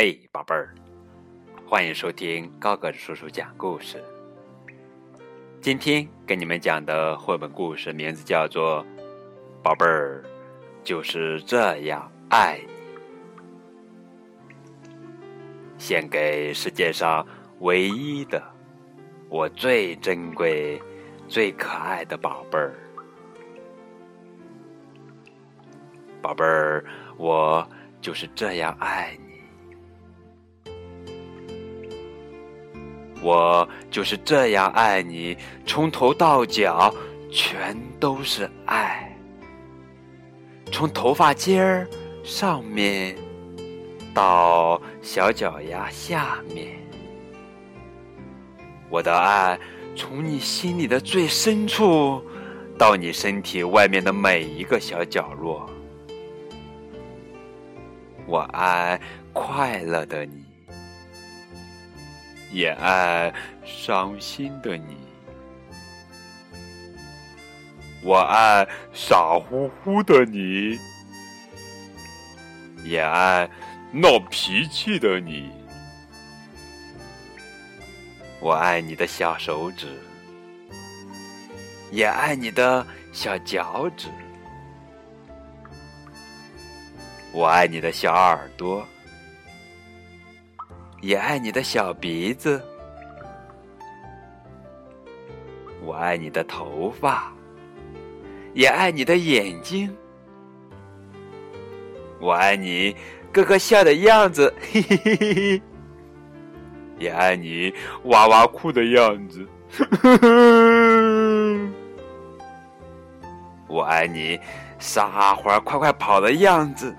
嘿，宝贝儿，欢迎收听高个子叔叔讲故事。今天跟你们讲的绘本故事名字叫做《宝贝儿就是这样爱你》，献给世界上唯一的、我最珍贵、最可爱的宝贝儿。宝贝儿，我就是这样爱你。我就是这样爱你，从头到脚全都是爱，从头发尖儿上面到小脚丫下面，我的爱从你心里的最深处到你身体外面的每一个小角落，我爱快乐的你。也爱伤心的你，我爱傻乎乎的你，也爱闹脾气的你。我爱你的小手指，也爱你的小脚趾。我爱你的小耳朵。也爱你的小鼻子，我爱你的头发，也爱你的眼睛，我爱你咯咯笑的样子，嘿嘿嘿嘿嘿，也爱你哇哇哭的样子，呵呵，我爱你撒欢儿快快跑的样子。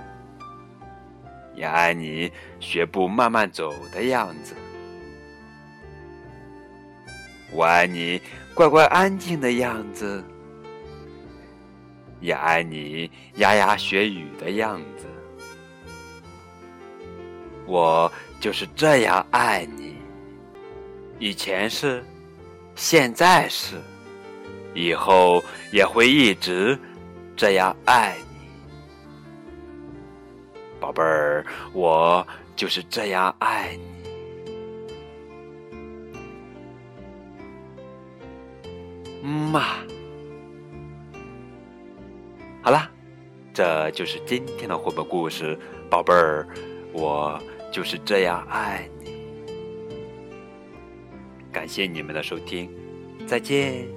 也爱你学步慢慢走的样子，我爱你乖乖安静的样子，也爱你牙牙学语的样子。我就是这样爱你，以前是，现在是，以后也会一直这样爱你。宝贝儿，我就是这样爱你。嗯嘛，好啦，这就是今天的绘本故事。宝贝儿，我就是这样爱你。感谢你们的收听，再见。